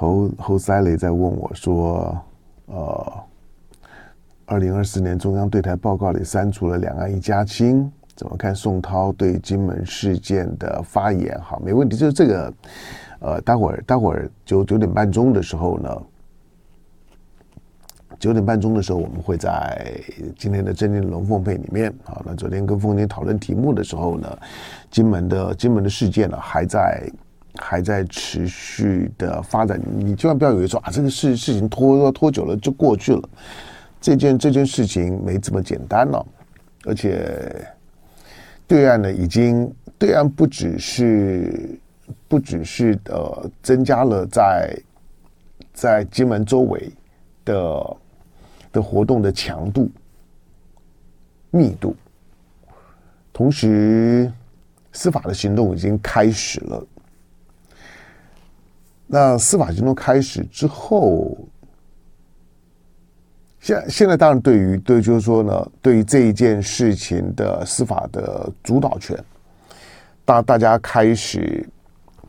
侯侯赛雷在问我说：“呃，二零二四年中央对台报告里删除了两岸一家亲，怎么看宋涛对金门事件的发言？”好，没问题，就是这个。呃，待会儿待会儿九九点半钟的时候呢，九点半钟的时候，我们会在今天的正念龙凤配里面。好，那昨天跟凤姐讨论题目的时候呢，金门的金门的事件呢，还在。还在持续的发展，你千万不要以为说啊，这个事事情拖拖久了就过去了。这件这件事情没这么简单了，而且对岸呢，已经对岸不只是不只是呃增加了在在金门周围的的活动的强度密度，同时司法的行动已经开始了。那司法行动开始之后，现现在当然对于对，就是说呢，对于这一件事情的司法的主导权，大大家开始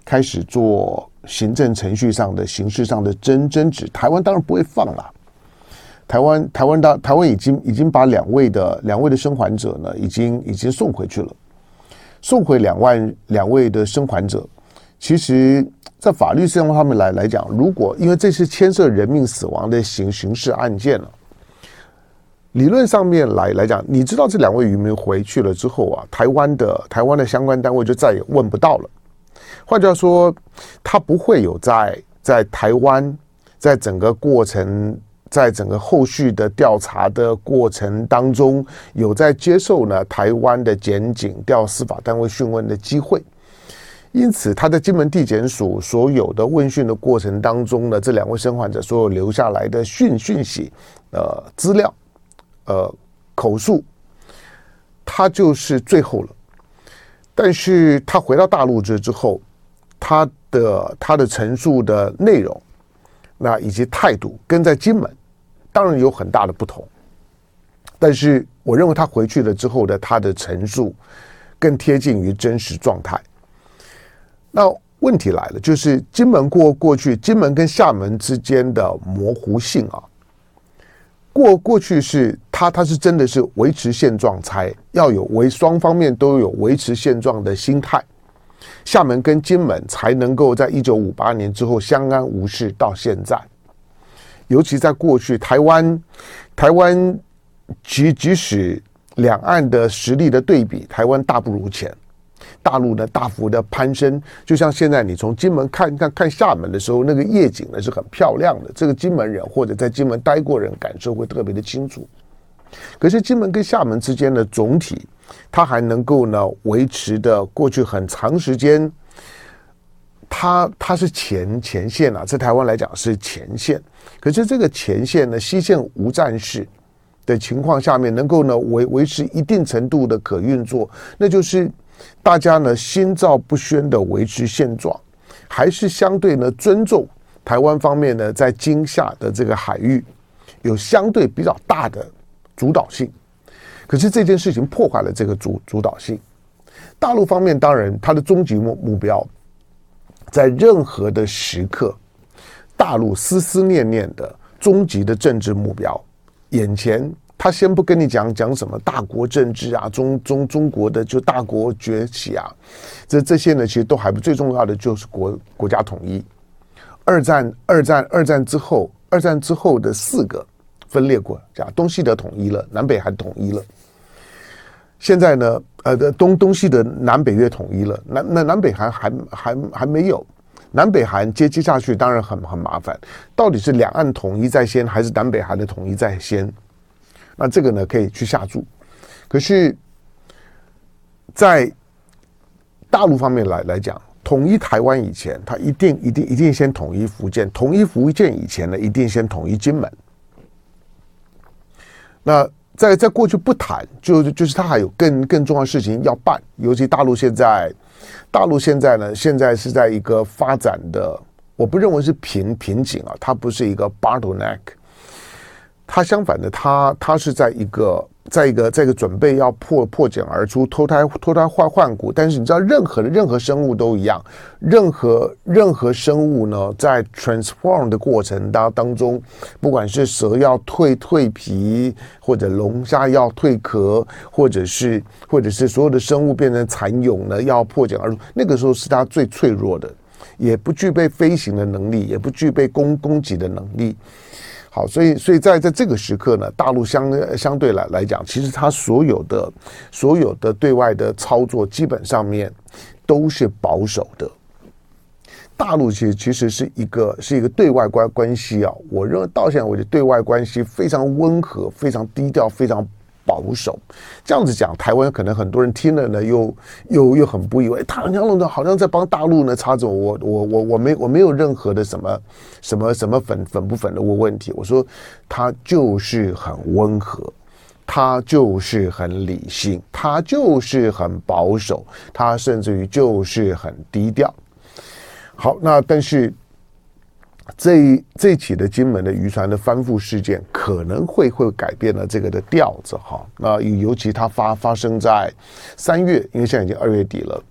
开始做行政程序上的形式上的争争执。台湾当然不会放了，台湾台湾当台湾已经已经把两位的两位的生还者呢，已经已经送回去了，送回两万两位的生还者，其实。在法律上方面来来讲，如果因为这是牵涉人命死亡的刑刑事案件了，理论上面来来讲，你知道这两位渔民回去了之后啊，台湾的台湾的相关单位就再也问不到了。换句话说，他不会有在在台湾，在整个过程，在整个后续的调查的过程当中，有在接受呢台湾的检警调司法单位讯问的机会。因此，他在金门地检署所有的问讯的过程当中呢，这两位生还者所有留下来的讯讯息、呃资料、呃口述，他就是最后了。但是他回到大陆之之后，他的他的陈述的内容，那以及态度，跟在金门当然有很大的不同。但是，我认为他回去了之后的他的陈述，更贴近于真实状态。那问题来了，就是金门过过去，金门跟厦门之间的模糊性啊，过过去是他他是真的是维持现状，才要有维双方面都有维持现状的心态，厦门跟金门才能够在一九五八年之后相安无事到现在，尤其在过去台湾台湾即即使两岸的实力的对比，台湾大不如前。大陆呢，大幅的攀升，就像现在你从金门看看看厦门的时候，那个夜景呢是很漂亮的。这个金门人或者在金门待过人感受会特别的清楚。可是金门跟厦门之间的总体，它还能够呢维持的过去很长时间，它它是前前线啊，在台湾来讲是前线。可是这个前线呢，西线无战事的情况下面，能够呢维维持一定程度的可运作，那就是。大家呢心照不宣的维持现状，还是相对呢尊重台湾方面呢在今夏的这个海域有相对比较大的主导性。可是这件事情破坏了这个主主导性。大陆方面当然它的终极目目标，在任何的时刻，大陆思思念念的终极的政治目标，眼前。他先不跟你讲讲什么大国政治啊，中中中国的就大国崛起啊，这这些呢，其实都还不最重要的就是国国家统一。二战二战二战之后，二战之后的四个分裂国家，东西德统一了，南北韩统一了。现在呢，呃，东东西德南北越统一了，南那南北韩还还还没有，南北韩接接下去当然很很麻烦。到底是两岸统一在先，还是南北韩的统一在先？那这个呢，可以去下注，可是，在大陆方面来来讲，统一台湾以前，他一定一定一定先统一福建；统一福建以前呢，一定先统一金门。那在在过去不谈，就就是他还有更更重要的事情要办。尤其大陆现在，大陆现在呢，现在是在一个发展的，我不认为是瓶瓶颈啊，它不是一个 bottleneck。它相反的，它它是在一个在一个，在一个准备要破破茧而出，脱胎脱胎换换骨。但是你知道，任何的任何生物都一样，任何任何生物呢，在 transform 的过程当当中，不管是蛇要蜕蜕皮，或者龙虾要蜕壳，或者是或者是所有的生物变成蚕蛹呢，要破茧而出，那个时候是它最脆弱的，也不具备飞行的能力，也不具备攻攻击的能力。好，所以所以在在这个时刻呢，大陆相相对来来讲，其实它所有的所有的对外的操作，基本上面都是保守的。大陆其实其实是一个是一个对外关关系啊，我认为到现在为止，对外关系非常温和，非常低调，非常。保守，这样子讲，台湾可能很多人听了呢，又又又很不以为，他好像好像在帮大陆呢插着我，我我我没我没有任何的什么什么什么粉粉不粉的问问题，我说他就是很温和，他就是很理性，他就是很保守，他甚至于就是很低调。好，那但是。这一这起的金门的渔船的翻覆事件，可能会会改变了这个的调子哈。那尤其它发发生在三月，因为现在已经二月底了，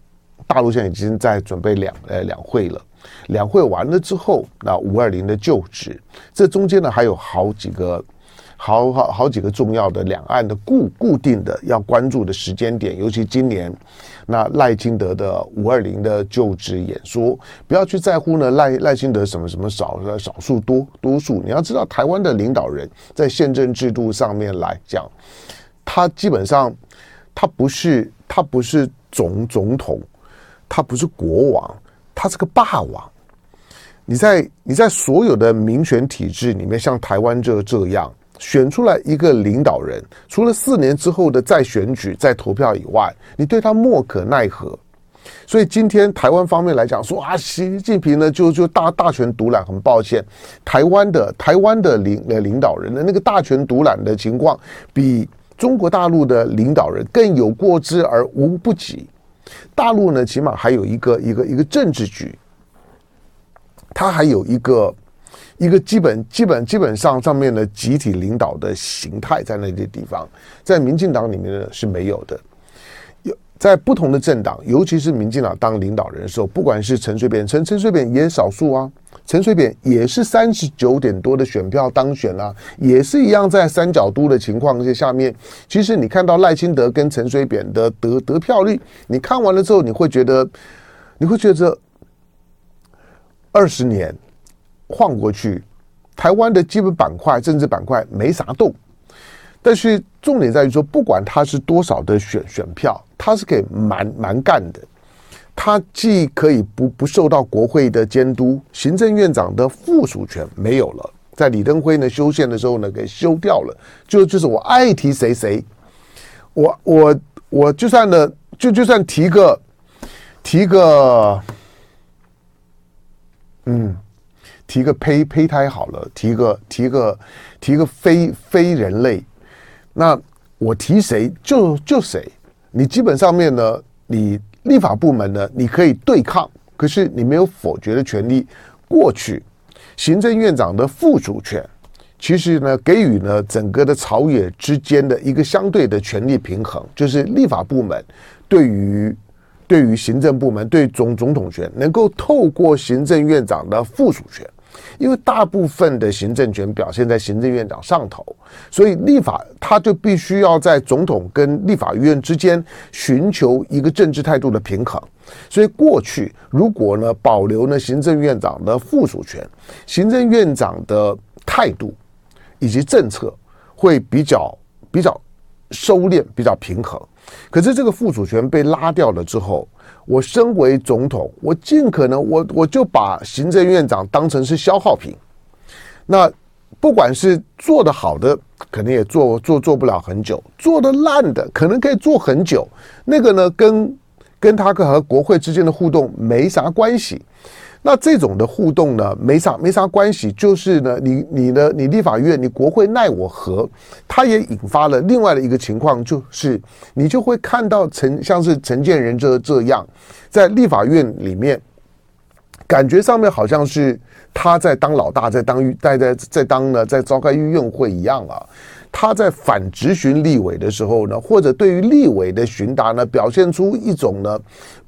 大陆现在已经在准备两呃两会了。两会完了之后，那五二零的就职，这中间呢还有好几个。好好好几个重要的两岸的固固定的要关注的时间点，尤其今年，那赖清德的五二零的就职演说，不要去在乎呢赖赖清德什么什么少少数多多数，你要知道台湾的领导人在宪政制度上面来讲，他基本上他不是他不是总总统，他不是国王，他是个霸王。你在你在所有的民选体制里面，像台湾这这样。选出来一个领导人，除了四年之后的再选举、再投票以外，你对他莫可奈何。所以今天台湾方面来讲说啊，习近平呢就就大大权独揽，很抱歉，台湾的台湾的领呃领导人的那个大权独揽的情况，比中国大陆的领导人更有过之而无不及。大陆呢，起码还有一个一个一个政治局，他还有一个。一个基本、基本、基本上上面的集体领导的形态，在那些地方，在民进党里面呢是没有的。有在不同的政党，尤其是民进党当领导人的时候，不管是陈水扁，陈陈水扁也少数啊，陈水扁也是三十九点多的选票当选啊，也是一样在三角都的情况这下面。其实你看到赖清德跟陈水扁的得得票率，你看完了之后，你会觉得，你会觉得二十年。晃过去，台湾的基本板块、政治板块没啥动，但是重点在于说，不管他是多少的选选票，他是可以蛮蛮干的。他既可以不不受到国会的监督，行政院长的附属权没有了，在李登辉呢修宪的时候呢给修掉了，就就是我爱提谁谁，我我我就算呢就就算提个提个，嗯。提个胚胚胎好了，提个提个提个非非人类，那我提谁就就谁。你基本上面呢，你立法部门呢，你可以对抗，可是你没有否决的权利。过去行政院长的附属权，其实呢，给予呢整个的朝野之间的一个相对的权力平衡，就是立法部门对于。对于行政部门，对总总统权，能够透过行政院长的附属权，因为大部分的行政权表现在行政院长上头，所以立法他就必须要在总统跟立法院之间寻求一个政治态度的平衡。所以过去如果呢保留呢行政院长的附属权，行政院长的态度以及政策会比较比较收敛，比较平衡。可是这个附属权被拉掉了之后，我身为总统，我尽可能我我就把行政院长当成是消耗品。那不管是做得好的，可能也做做做不了很久；做得烂的，可能可以做很久。那个呢，跟跟他和国会之间的互动没啥关系。那这种的互动呢，没啥没啥关系，就是呢，你你呢，你立法院，你国会奈我何？它也引发了另外的一个情况，就是你就会看到陈像是陈建仁这这样，在立法院里面，感觉上面好像是他在当老大，在当在在在当呢，在召开院会一样啊。他在反质询立委的时候呢，或者对于立委的询答呢，表现出一种呢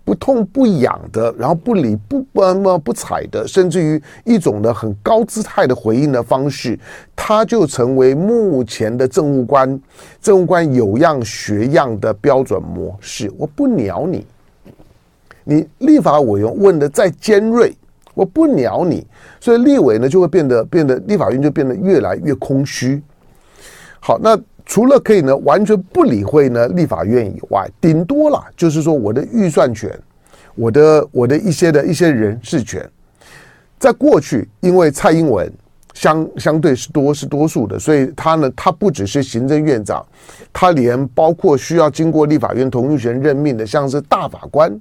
不痛不痒的，然后不理不不不睬的，甚至于一种呢很高姿态的回应的方式，他就成为目前的政务官，政务官有样学样的标准模式。我不鸟你，你立法委员问的再尖锐。我不鸟你，所以立委呢就会变得变得立法院就变得越来越空虚。好，那除了可以呢完全不理会呢立法院以外，顶多了就是说我的预算权，我的我的一些的一些人事权，在过去因为蔡英文相相对是多是多数的，所以他呢他不只是行政院长，他连包括需要经过立法院同意权任命的，像是大法官。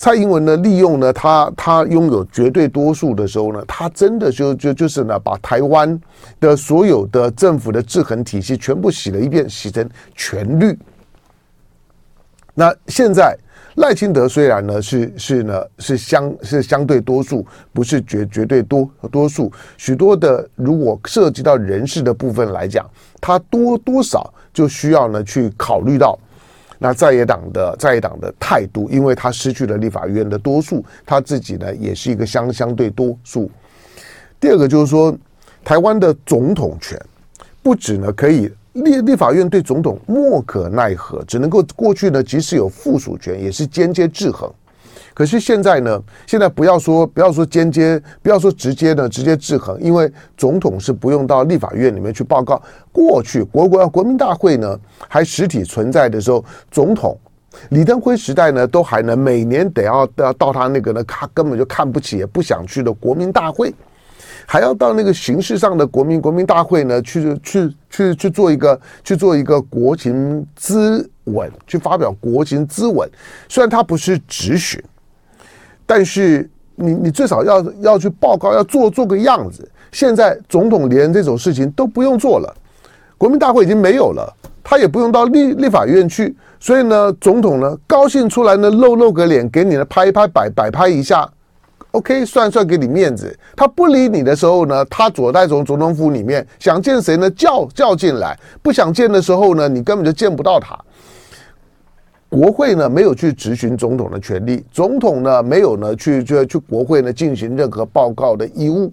蔡英文呢，利用呢，他他拥有绝对多数的时候呢，他真的就就就是呢，把台湾的所有的政府的制衡体系全部洗了一遍，洗成全绿。那现在赖清德虽然呢是是呢是相是相对多数，不是绝绝对多多数，许多的如果涉及到人事的部分来讲，他多多少就需要呢去考虑到。那在野党的在野党的态度，因为他失去了立法院的多数，他自己呢也是一个相相对多数。第二个就是说，台湾的总统权不止呢可以立立法院对总统莫可奈何，只能够过去呢即使有附属权，也是间接制衡。可是现在呢？现在不要说不要说间接，不要说直接的直接制衡，因为总统是不用到立法院里面去报告。过去国国国民大会呢还实体存在的时候，总统李登辉时代呢都还能每年得要到到他那个呢，他根本就看不起也不想去的国民大会，还要到那个形式上的国民国民大会呢去去去去做一个去做一个国情咨文，去发表国情咨文。虽然他不是质询。但是你你最少要要去报告，要做做个样子。现在总统连这种事情都不用做了，国民大会已经没有了，他也不用到立立法院去。所以呢，总统呢高兴出来呢露露个脸，给你呢拍一拍摆摆拍一下，OK 算算给你面子。他不理你的时候呢，他躲在总总统府里面，想见谁呢叫叫进来，不想见的时候呢，你根本就见不到他。国会呢没有去质询总统的权利，总统呢没有呢去去去国会呢进行任何报告的义务，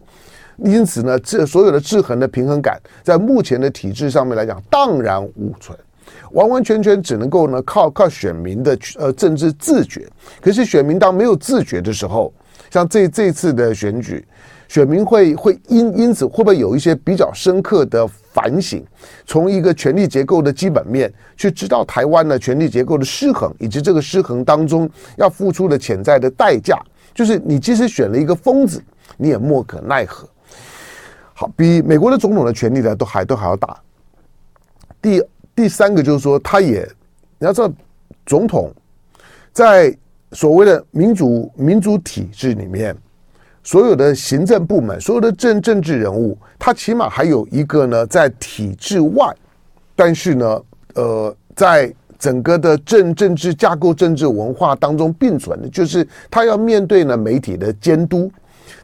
因此呢这所有的制衡的平衡感，在目前的体制上面来讲荡然无存，完完全全只能够呢靠靠选民的呃政治自觉。可是选民当没有自觉的时候，像这这次的选举。选民会会因因此会不会有一些比较深刻的反省？从一个权力结构的基本面去知道台湾的权力结构的失衡，以及这个失衡当中要付出的潜在的代价，就是你即使选了一个疯子，你也莫可奈何。好，比美国的总统的权力呢都还都还要大。第第三个就是说，他也你要知道，总统在所谓的民主民主体制里面。所有的行政部门，所有的政政治人物，他起码还有一个呢，在体制外，但是呢，呃，在整个的政政治架构、政治文化当中并存的，就是他要面对呢媒体的监督，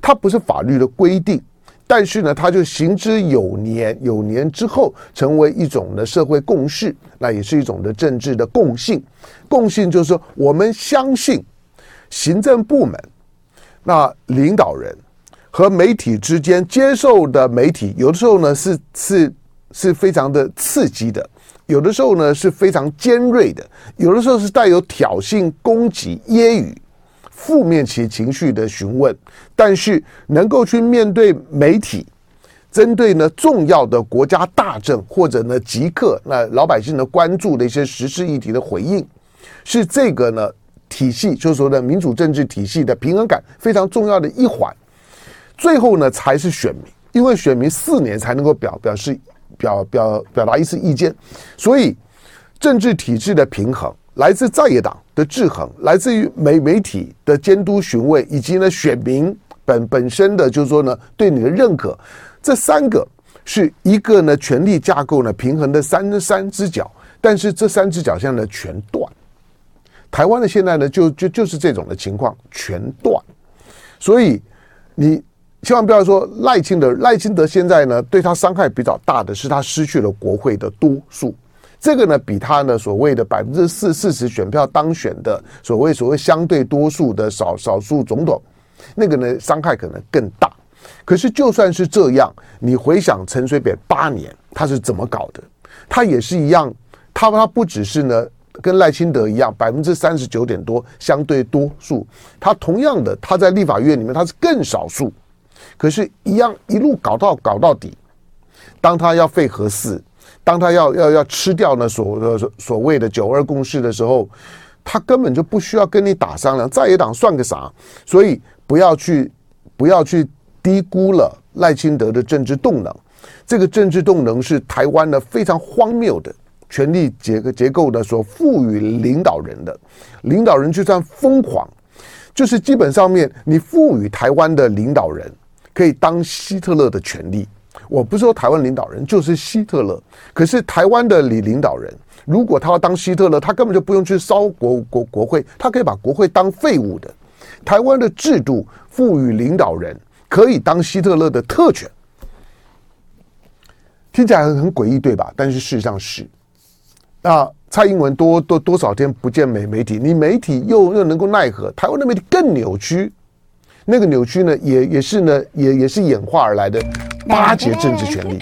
他不是法律的规定，但是呢，他就行之有年，有年之后成为一种的社会共识，那也是一种的政治的共性。共性就是说，我们相信行政部门。那领导人和媒体之间接受的媒体，有的时候呢是是是非常的刺激的，有的时候呢是非常尖锐的，有的时候是带有挑衅、攻击、揶揄、负面其情绪的询问。但是能够去面对媒体，针对呢重要的国家大政或者呢即刻那老百姓的关注的一些时事议题的回应，是这个呢。体系就是说的民主政治体系的平衡感非常重要的一环，最后呢才是选民，因为选民四年才能够表表示表表表达一次意见，所以政治体制的平衡来自在野党的制衡，来自于媒媒体的监督询问，以及呢选民本本身的就是说呢对你的认可，这三个是一个呢权力架构呢平衡的三三只脚，但是这三只脚现在呢全断。台湾的现在呢，就就就是这种的情况全断，所以你千万不要说赖清德，赖清德现在呢，对他伤害比较大的是他失去了国会的多数，这个呢比他呢所谓的百分之四四十选票当选的所谓所谓相对多数的少少数总统，那个呢伤害可能更大。可是就算是这样，你回想陈水扁八年他是怎么搞的，他也是一样，他他不只是呢。跟赖清德一样，百分之三十九点多相对多数，他同样的，他在立法院里面他是更少数，可是，一样一路搞到搞到底。当他要废核四，当他要要要吃掉呢所所所谓的九二共识的时候，他根本就不需要跟你打商量，在野党算个啥？所以不要去不要去低估了赖清德的政治动能，这个政治动能是台湾的非常荒谬的。权力结构结构的所赋予领导人的，领导人就算疯狂，就是基本上面你赋予台湾的领导人可以当希特勒的权利。我不是说台湾领导人就是希特勒，可是台湾的领领导人，如果他要当希特勒，他根本就不用去烧国国国会，他可以把国会当废物的。台湾的制度赋予领导人可以当希特勒的特权，听起来很很诡异，对吧？但是事实上是。那蔡英文多多多少天不见媒媒体，你媒体又又能够奈何？台湾的媒体更扭曲，那个扭曲呢，也也是呢，也也是演化而来的巴结政治权力。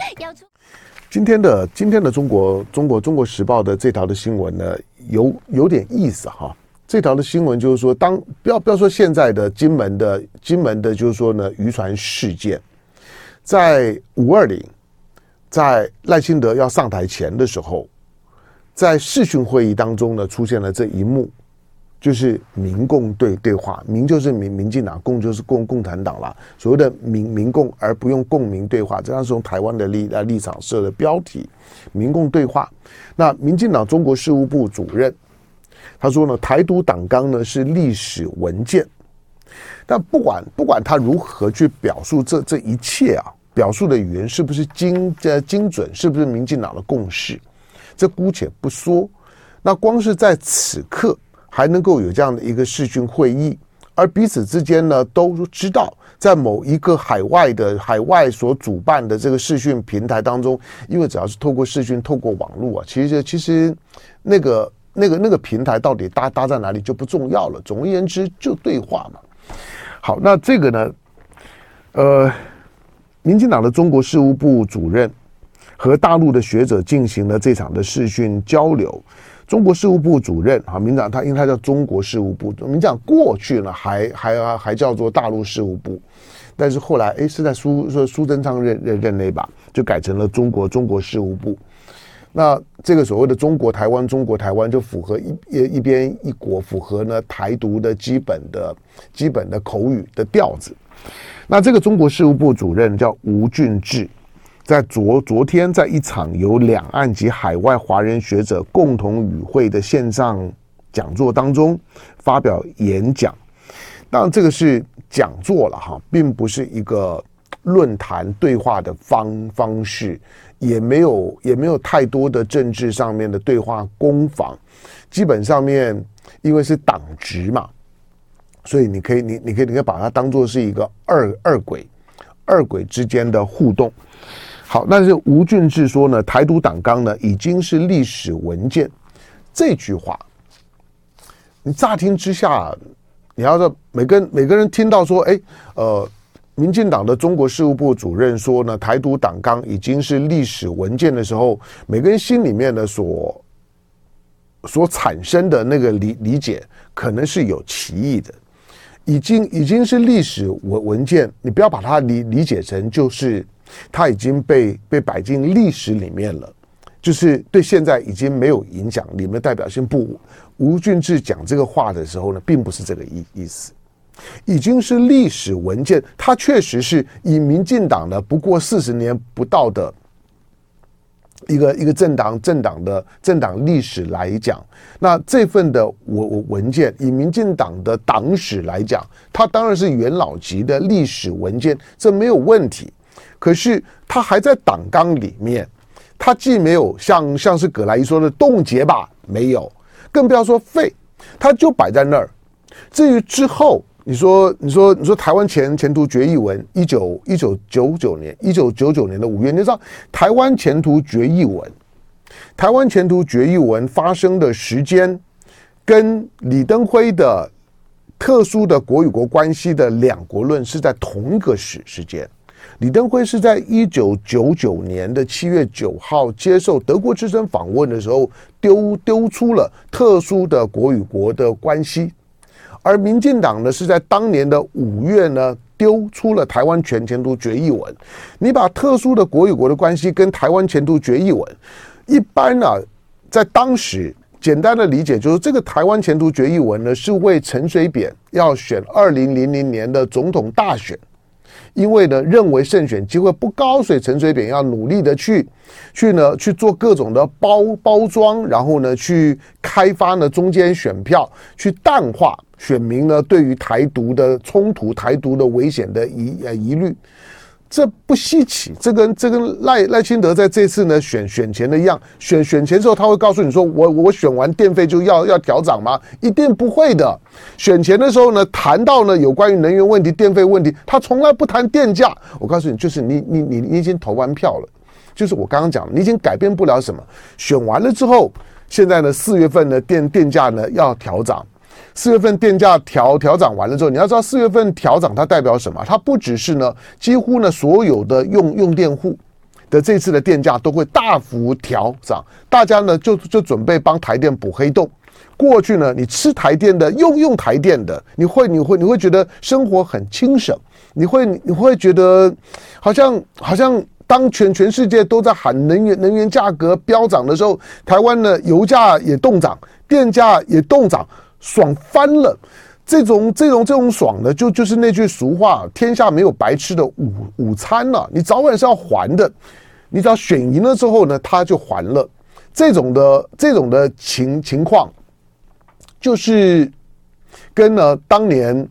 今天的今天的中国中国中国时报的这条的新闻呢，有有点意思哈。这条的新闻就是说，当不要不要说现在的金门的金门的，就是说呢，渔船事件，在五二零，在赖清德要上台前的时候。在视讯会议当中呢，出现了这一幕，就是民共对对话，民就是民民进党，共就是共共产党啦。所谓的民民共而不用共民对话，这样是从台湾的立立场设的标题，民共对话。那民进党中国事务部主任他说呢，台独党纲呢是历史文件，但不管不管他如何去表述这这一切啊，表述的语言是不是精呃精准，是不是民进党的共识？这姑且不说，那光是在此刻还能够有这样的一个视讯会议，而彼此之间呢都知道，在某一个海外的海外所主办的这个视讯平台当中，因为只要是透过视讯、透过网络啊，其实其实那个那个那个平台到底搭搭在哪里就不重要了。总而言之，就对话嘛。好，那这个呢，呃，民进党的中国事务部主任。和大陆的学者进行了这场的视讯交流。中国事务部主任啊，民长他因为他叫中国事务部，民进党过去呢还还还叫做大陆事务部，但是后来哎是在苏说苏贞昌任任任内吧，就改成了中国中国事务部。那这个所谓的中国台湾中国台湾就符合一一一边一国，符合呢台独的基本的基本的口语的调子。那这个中国事务部主任叫吴俊志。在昨昨天，在一场由两岸及海外华人学者共同与会的线上讲座当中发表演讲。当然，这个是讲座了哈，并不是一个论坛对话的方方式，也没有也没有太多的政治上面的对话攻防。基本上面，因为是党职嘛，所以你可以你你可以你可以把它当做是一个二二轨二轨之间的互动。好，那是吴俊志说呢，台独党纲呢已经是历史文件。这句话，你乍听之下，你要说每个每个人听到说，哎，呃，民进党的中国事务部主任说呢，台独党纲已经是历史文件的时候，每个人心里面的所所产生的那个理理解，可能是有歧义的。已经已经是历史文文件，你不要把它理理解成就是。它已经被被摆进历史里面了，就是对现在已经没有影响，里面的代表性不。吴俊志讲这个话的时候呢，并不是这个意意思，已经是历史文件。它确实是以民进党的不过四十年不到的一个一个政党政党的政党历史来讲，那这份的文文件以民进党的党史来讲，它当然是元老级的历史文件，这没有问题。可是他还在党纲里面，他既没有像像是葛莱仪说的冻结吧，没有，更不要说废，他就摆在那儿。至于之后你说，你说，你说，台湾前前途决议文，一九一九九九年，一九九九年的五月，你知道台湾前途决议文，台湾前途决议文发生的时间，跟李登辉的特殊的国与国关系的两国论是在同一个时时间。李登辉是在一九九九年的七月九号接受德国之声访问的时候丢丢出了特殊的国与国的关系，而民进党呢是在当年的五月呢丢出了台湾全前途决议文。你把特殊的国与国的关系跟台湾前途决议文，一般呢、在当时简单的理解就是这个台湾前途决议文呢是为陈水扁要选二零零零年的总统大选。因为呢，认为胜选机会不高，所以陈水扁要努力的去，去呢去做各种的包包装，然后呢去开发呢中间选票，去淡化选民呢对于台独的冲突、台独的危险的疑呃疑虑。这不稀奇，这跟这跟赖赖清德在这次呢选选前的一样，选选前之后他会告诉你说，我我选完电费就要要调涨吗？一定不会的。选前的时候呢，谈到呢有关于能源问题、电费问题，他从来不谈电价。我告诉你，就是你你你你已经投完票了，就是我刚刚讲，你已经改变不了什么。选完了之后，现在呢四月份呢电电价呢要调涨。四月份电价调调涨完了之后，你要知道四月份调涨它代表什么？它不只是呢，几乎呢所有的用用电户的这次的电价都会大幅调涨，大家呢就就准备帮台电补黑洞。过去呢，你吃台电的，用用台电的，你会你会你会觉得生活很轻省，你会你会觉得好像好像当全全世界都在喊能源能源价格飙涨的时候，台湾呢油价也动涨，电价也动涨。爽翻了，这种这种这种爽的，就就是那句俗话：天下没有白吃的午午餐了，你早晚是要还的。你只要选赢了之后呢，他就还了。这种的这种的情情况，就是跟呢当年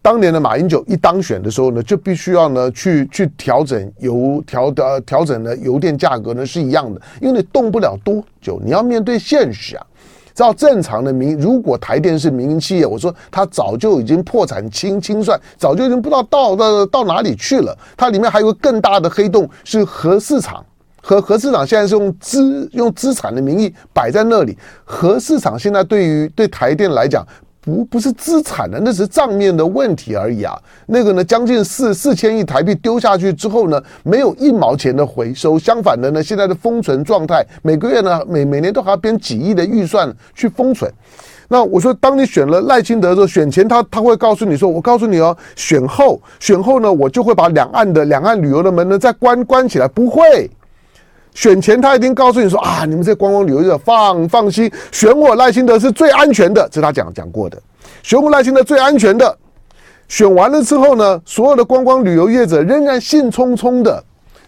当年的马英九一当选的时候呢，就必须要呢去去调整油调的调整的油电价格呢是一样的，因为你动不了多久，你要面对现实啊。照正常的民，如果台电是民营企业，我说它早就已经破产清清算，早就已经不知道到到到哪里去了。它里面还有个更大的黑洞，是核市场，核核市场现在是用资用资产的名义摆在那里。核市场现在对于对台电来讲。不不是资产的，那是账面的问题而已啊。那个呢，将近四四千亿台币丢下去之后呢，没有一毛钱的回收。相反的呢，现在的封存状态，每个月呢，每每年都还要编几亿的预算去封存。那我说，当你选了赖清德的时候，选前他他会告诉你说，我告诉你哦，选后选后呢，我就会把两岸的两岸旅游的门呢再关关起来，不会。选前他一定告诉你说啊，你们这观光旅游业放放心，选我赖清德是最安全的，这是他讲讲过的。选我赖清德最安全的，选完了之后呢，所有的观光旅游业者仍然兴冲冲的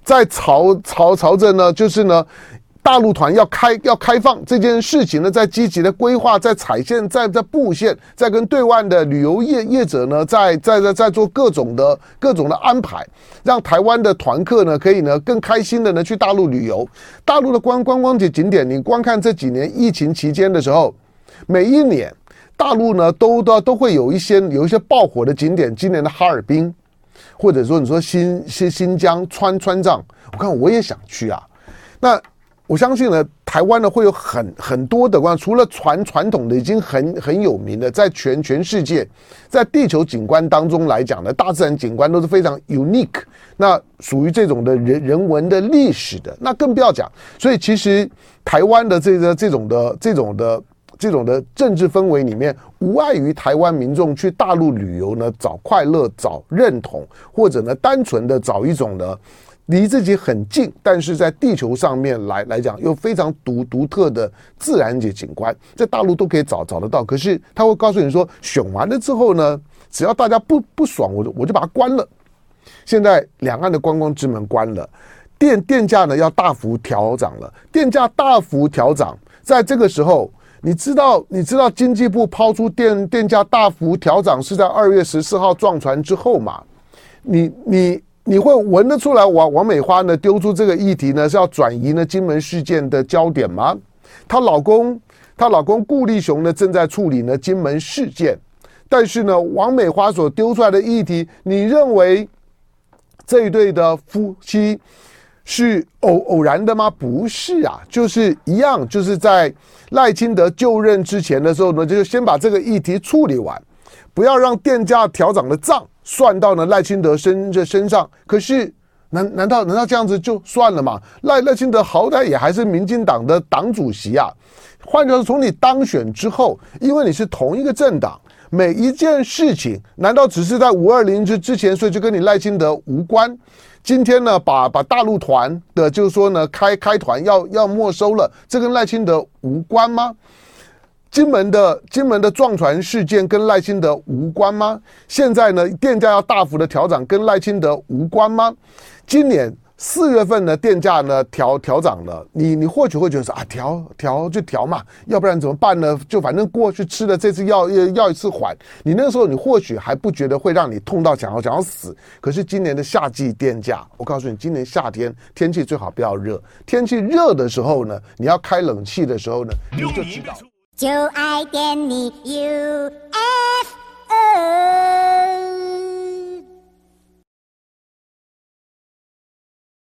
在朝朝朝着呢，就是呢。大陆团要开要开放这件事情呢，在积极的规划，在踩线，在在布线，在跟对外的旅游业业者呢，在在在在做各种的各种的安排，让台湾的团客呢可以呢更开心的呢去大陆旅游。大陆的观观光景景点，你观看这几年疫情期间的时候，每一年大陆呢都都都会有一些有一些爆火的景点。今年的哈尔滨，或者说你说新新新疆川川藏，我看我也想去啊，那。我相信呢，台湾呢会有很很多的关，除了传传统的已经很很有名的，在全全世界，在地球景观当中来讲呢，大自然景观都是非常 unique，那属于这种的人人文的历史的，那更不要讲。所以其实台湾的这个这种的这种的这种的政治氛围里面，无碍于台湾民众去大陆旅游呢，找快乐、找认同，或者呢单纯的找一种的。离自己很近，但是在地球上面来来讲又非常独独特的自然景景观，在大陆都可以找找得到。可是他会告诉你说，选完了之后呢，只要大家不不爽，我就我就把它关了。现在两岸的观光之门关了，电电价呢要大幅调涨了，电价大幅调涨，在这个时候，你知道你知道经济部抛出电电价大幅调涨是在二月十四号撞船之后嘛？你你。你会闻得出来，王王美花呢丢出这个议题呢是要转移呢金门事件的焦点吗？她老公，她老公顾立雄呢正在处理呢金门事件，但是呢，王美花所丢出来的议题，你认为这一对的夫妻是偶偶然的吗？不是啊，就是一样，就是在赖清德就任之前的时候呢，就先把这个议题处理完，不要让电价调涨的账算到呢赖清德身这身上。可是难难道难道这样子就算了吗？赖赖清德好歹也还是民进党的党主席啊。换句话说，从你当选之后，因为你是同一个政党。每一件事情，难道只是在五二零之之前，所以就跟你赖清德无关？今天呢，把把大陆团的，就是说呢，开开团要要没收了，这跟赖清德无关吗？金门的金门的撞船事件跟赖清德无关吗？现在呢，电价要大幅的调涨，跟赖清德无关吗？今年。四月份的电价呢调调涨了，你你或许会觉得说啊调调就调嘛，要不然怎么办呢？就反正过去吃了这次药要要一次缓，你那个时候你或许还不觉得会让你痛到想要想要死。可是今年的夏季电价，我告诉你，今年夏天天气最好不要热，天气热的时候呢，你要开冷气的时候呢，你就知道。就爱点你 UFO。